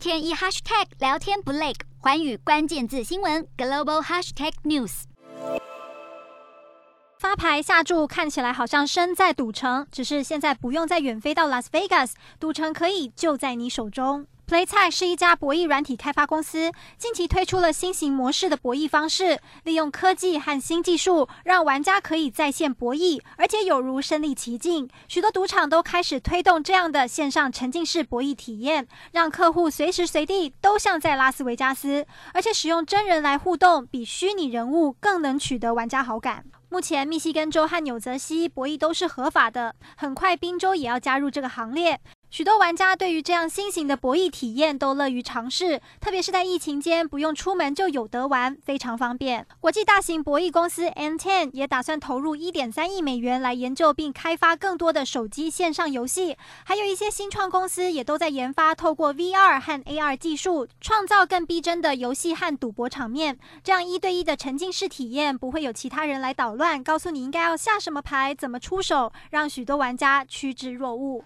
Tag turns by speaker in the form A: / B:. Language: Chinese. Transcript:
A: 天一 hashtag 聊天不累，环宇关键字新闻 global hashtag news。
B: 发牌下注看起来好像身在赌城，只是现在不用再远飞到 Las Vegas，赌城可以就在你手中。Play 菜是一家博弈软体开发公司，近期推出了新型模式的博弈方式，利用科技和新技术，让玩家可以在线博弈，而且有如身临其境。许多赌场都开始推动这样的线上沉浸式博弈体验，让客户随时随地都像在拉斯维加斯，而且使用真人来互动，比虚拟人物更能取得玩家好感。目前，密西根州和纽泽西博弈都是合法的，很快宾州也要加入这个行列。许多玩家对于这样新型的博弈体验都乐于尝试，特别是在疫情间不用出门就有得玩，非常方便。国际大型博弈公司 N10 也打算投入一点三亿美元来研究并开发更多的手机线上游戏，还有一些新创公司也都在研发透过 VR 和 AR 技术，创造更逼真的游戏和赌博场面。这样一对一的沉浸式体验不会有其他人来捣乱，告诉你应该要下什么牌、怎么出手，让许多玩家趋之若鹜。